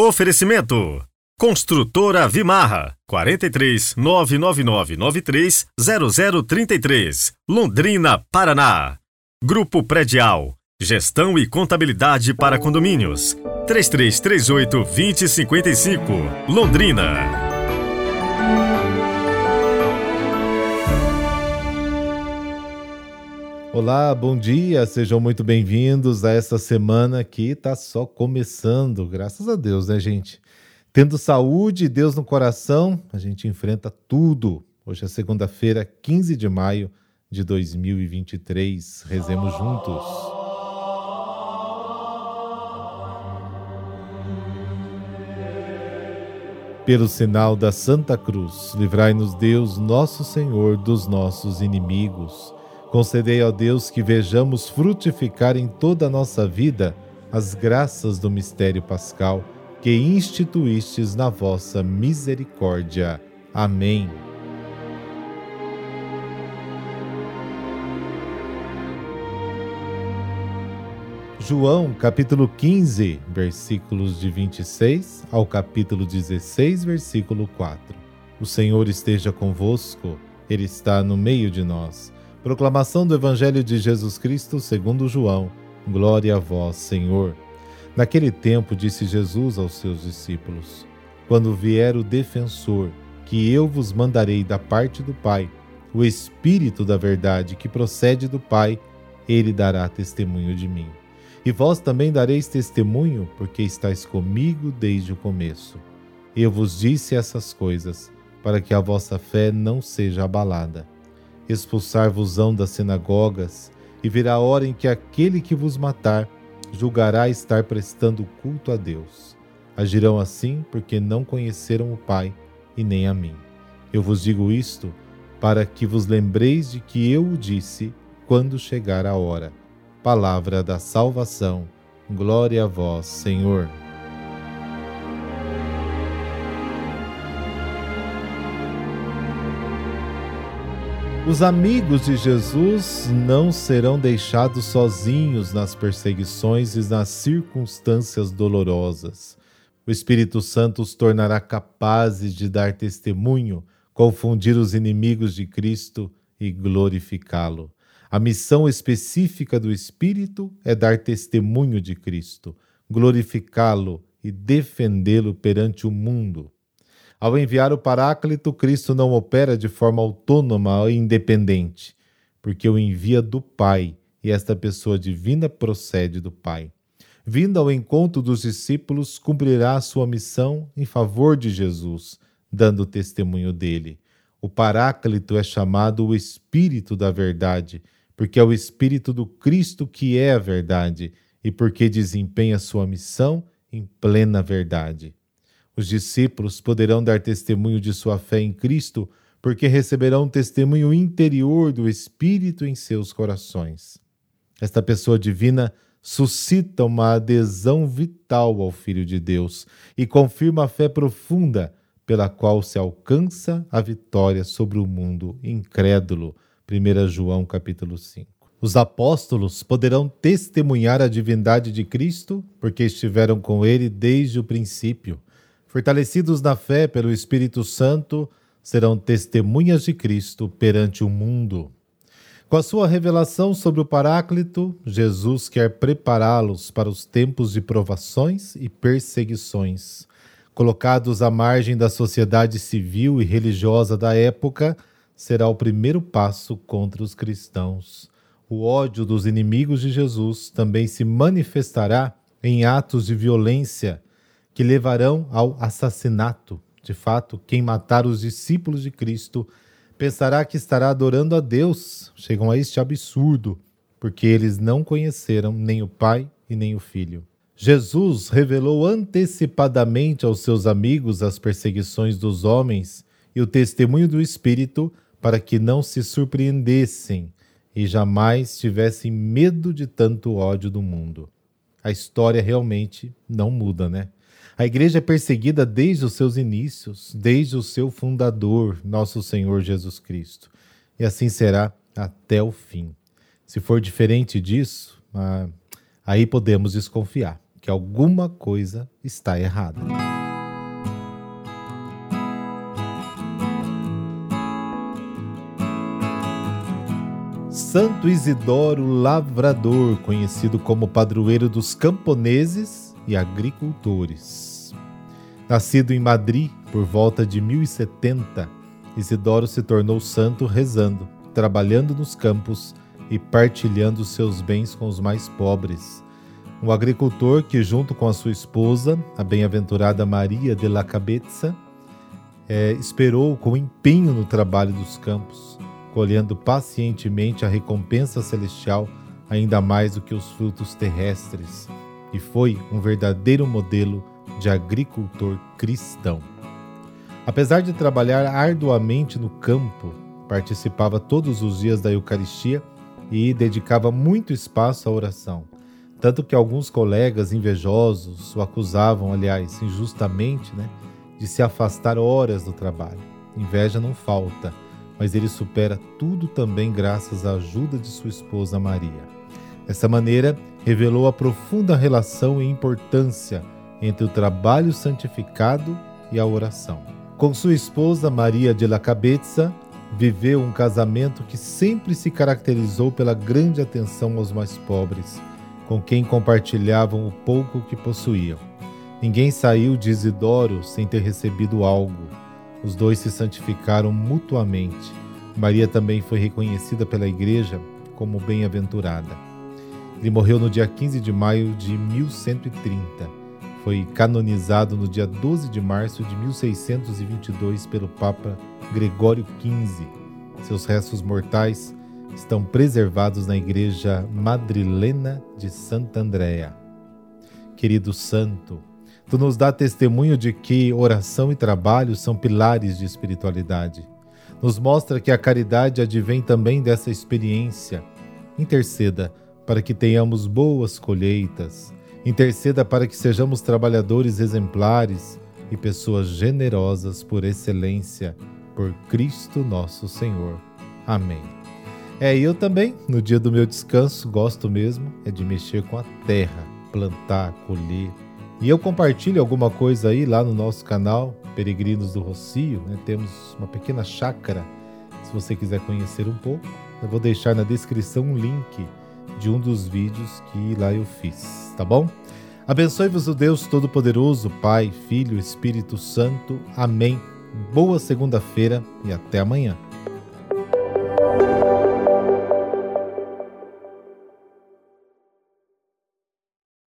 Oferecimento Construtora Vimarra 43 99993 0033 Londrina, Paraná. Grupo Predial Gestão e Contabilidade para Condomínios 3338 2055 Londrina. Olá, bom dia, sejam muito bem-vindos a essa semana que está só começando, graças a Deus, né, gente? Tendo saúde e Deus no coração, a gente enfrenta tudo. Hoje é segunda-feira, 15 de maio de 2023. Rezemos juntos. Pelo sinal da Santa Cruz, livrai-nos Deus, nosso Senhor, dos nossos inimigos. Concedei ao Deus que vejamos frutificar em toda a nossa vida as graças do mistério pascal que instituístes na vossa misericórdia. Amém. João, capítulo 15, versículos de 26 ao capítulo 16, versículo 4. O Senhor esteja convosco, Ele está no meio de nós. Proclamação do Evangelho de Jesus Cristo segundo João. Glória a vós, Senhor. Naquele tempo disse Jesus aos seus discípulos: Quando vier o defensor, que eu vos mandarei da parte do Pai, o Espírito da verdade que procede do Pai, ele dará testemunho de mim. E vós também dareis testemunho, porque estáis comigo desde o começo. Eu vos disse essas coisas, para que a vossa fé não seja abalada. Expulsar-vos-ão das sinagogas, e virá a hora em que aquele que vos matar julgará estar prestando culto a Deus. Agirão assim porque não conheceram o Pai e nem a mim. Eu vos digo isto para que vos lembreis de que eu o disse quando chegar a hora. Palavra da salvação. Glória a vós, Senhor. Os amigos de Jesus não serão deixados sozinhos nas perseguições e nas circunstâncias dolorosas. O Espírito Santo os tornará capazes de dar testemunho, confundir os inimigos de Cristo e glorificá-lo. A missão específica do Espírito é dar testemunho de Cristo, glorificá-lo e defendê-lo perante o mundo. Ao enviar o Paráclito, Cristo não opera de forma autônoma e independente, porque o envia do Pai, e esta pessoa divina procede do Pai. Vindo ao encontro dos discípulos, cumprirá a sua missão em favor de Jesus, dando testemunho dele. O Paráclito é chamado o Espírito da Verdade, porque é o Espírito do Cristo que é a verdade e porque desempenha sua missão em plena verdade. Os discípulos poderão dar testemunho de sua fé em Cristo porque receberão testemunho interior do Espírito em seus corações. Esta pessoa divina suscita uma adesão vital ao Filho de Deus e confirma a fé profunda pela qual se alcança a vitória sobre o mundo incrédulo. 1 João capítulo 5. Os apóstolos poderão testemunhar a divindade de Cristo porque estiveram com ele desde o princípio fortalecidos na fé pelo Espírito Santo, serão testemunhas de Cristo perante o mundo. Com a sua revelação sobre o Paráclito, Jesus quer prepará-los para os tempos de provações e perseguições. Colocados à margem da sociedade civil e religiosa da época, será o primeiro passo contra os cristãos. O ódio dos inimigos de Jesus também se manifestará em atos de violência que levarão ao assassinato. De fato, quem matar os discípulos de Cristo pensará que estará adorando a Deus. Chegam a este absurdo, porque eles não conheceram nem o Pai e nem o Filho. Jesus revelou antecipadamente aos seus amigos as perseguições dos homens e o testemunho do Espírito para que não se surpreendessem e jamais tivessem medo de tanto ódio do mundo. A história realmente não muda, né? A igreja é perseguida desde os seus inícios, desde o seu fundador, nosso Senhor Jesus Cristo. E assim será até o fim. Se for diferente disso, ah, aí podemos desconfiar, porque alguma coisa está errada. Santo Isidoro Lavrador, conhecido como padroeiro dos camponeses e agricultores. Nascido em Madrid por volta de 1070, Isidoro se tornou santo rezando, trabalhando nos campos e partilhando seus bens com os mais pobres. Um agricultor que, junto com a sua esposa, a bem-aventurada Maria de la Cabeza, é, esperou com empenho no trabalho dos campos colhendo pacientemente a recompensa celestial ainda mais do que os frutos terrestres, e foi um verdadeiro modelo de agricultor cristão. Apesar de trabalhar arduamente no campo, participava todos os dias da Eucaristia e dedicava muito espaço à oração, tanto que alguns colegas invejosos o acusavam, aliás, injustamente, né, de se afastar horas do trabalho. Inveja não falta mas ele supera tudo também graças à ajuda de sua esposa Maria. Dessa maneira, revelou a profunda relação e importância entre o trabalho santificado e a oração. Com sua esposa Maria de la Cabeza, viveu um casamento que sempre se caracterizou pela grande atenção aos mais pobres, com quem compartilhavam o pouco que possuíam. Ninguém saiu de Isidoro sem ter recebido algo os dois se santificaram mutuamente. Maria também foi reconhecida pela Igreja como bem-aventurada. Ele morreu no dia 15 de maio de 1130. Foi canonizado no dia 12 de março de 1622 pelo Papa Gregório XV. Seus restos mortais estão preservados na Igreja Madrilena de Santa Andrea. Querido santo, Tu nos dá testemunho de que oração e trabalho são pilares de espiritualidade. Nos mostra que a caridade advém também dessa experiência. Interceda para que tenhamos boas colheitas. Interceda para que sejamos trabalhadores exemplares e pessoas generosas por excelência, por Cristo nosso Senhor. Amém. É, eu também, no dia do meu descanso, gosto mesmo é de mexer com a terra, plantar, colher e eu compartilho alguma coisa aí lá no nosso canal Peregrinos do Rocio. Né? Temos uma pequena chácara. Se você quiser conhecer um pouco, eu vou deixar na descrição um link de um dos vídeos que lá eu fiz, tá bom? Abençoe-vos o Deus Todo-Poderoso, Pai, Filho, Espírito Santo. Amém. Boa segunda-feira e até amanhã.